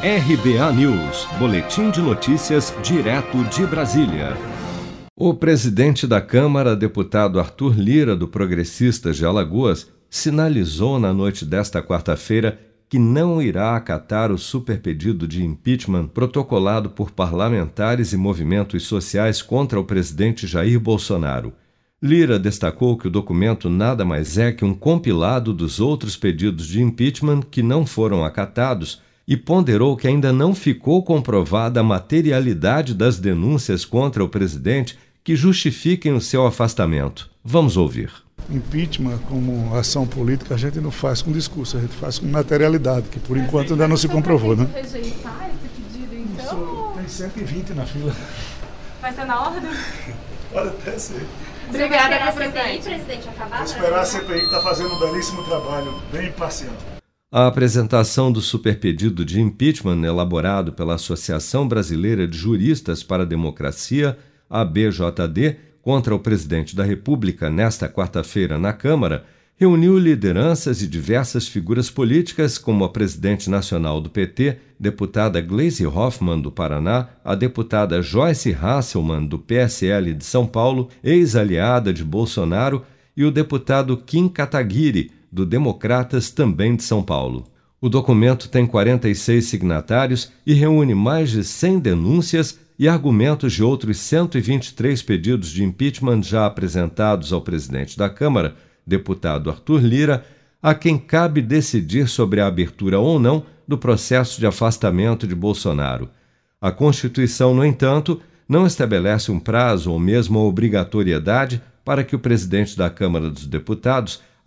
RBA News, Boletim de Notícias, direto de Brasília. O presidente da Câmara, deputado Arthur Lira, do Progressistas de Alagoas, sinalizou na noite desta quarta-feira que não irá acatar o superpedido de impeachment protocolado por parlamentares e movimentos sociais contra o presidente Jair Bolsonaro. Lira destacou que o documento nada mais é que um compilado dos outros pedidos de impeachment que não foram acatados e ponderou que ainda não ficou comprovada a materialidade das denúncias contra o presidente que justifiquem o seu afastamento. Vamos ouvir. Impeachment, como ação política, a gente não faz com discurso, a gente faz com materialidade, que por enquanto ainda não se comprovou, né? rejeitar esse pedido, então? Tem 120 na fila. Vai ser na ordem? Pode até ser. Obrigada, presidente. presidente, acabar. Vou esperar a CPI que está fazendo um belíssimo trabalho, bem imparcial. A apresentação do superpedido de impeachment elaborado pela Associação Brasileira de Juristas para a Democracia, ABJD, contra o presidente da República nesta quarta-feira na Câmara, reuniu lideranças e diversas figuras políticas, como a presidente nacional do PT, deputada Gleisi Hoffmann, do Paraná, a deputada Joyce Hasselmann, do PSL de São Paulo, ex-aliada de Bolsonaro, e o deputado Kim Kataguiri, do Democratas, também de São Paulo. O documento tem 46 signatários e reúne mais de 100 denúncias e argumentos de outros 123 pedidos de impeachment já apresentados ao presidente da Câmara, deputado Arthur Lira, a quem cabe decidir sobre a abertura ou não do processo de afastamento de Bolsonaro. A Constituição, no entanto, não estabelece um prazo ou mesmo obrigatoriedade para que o presidente da Câmara dos Deputados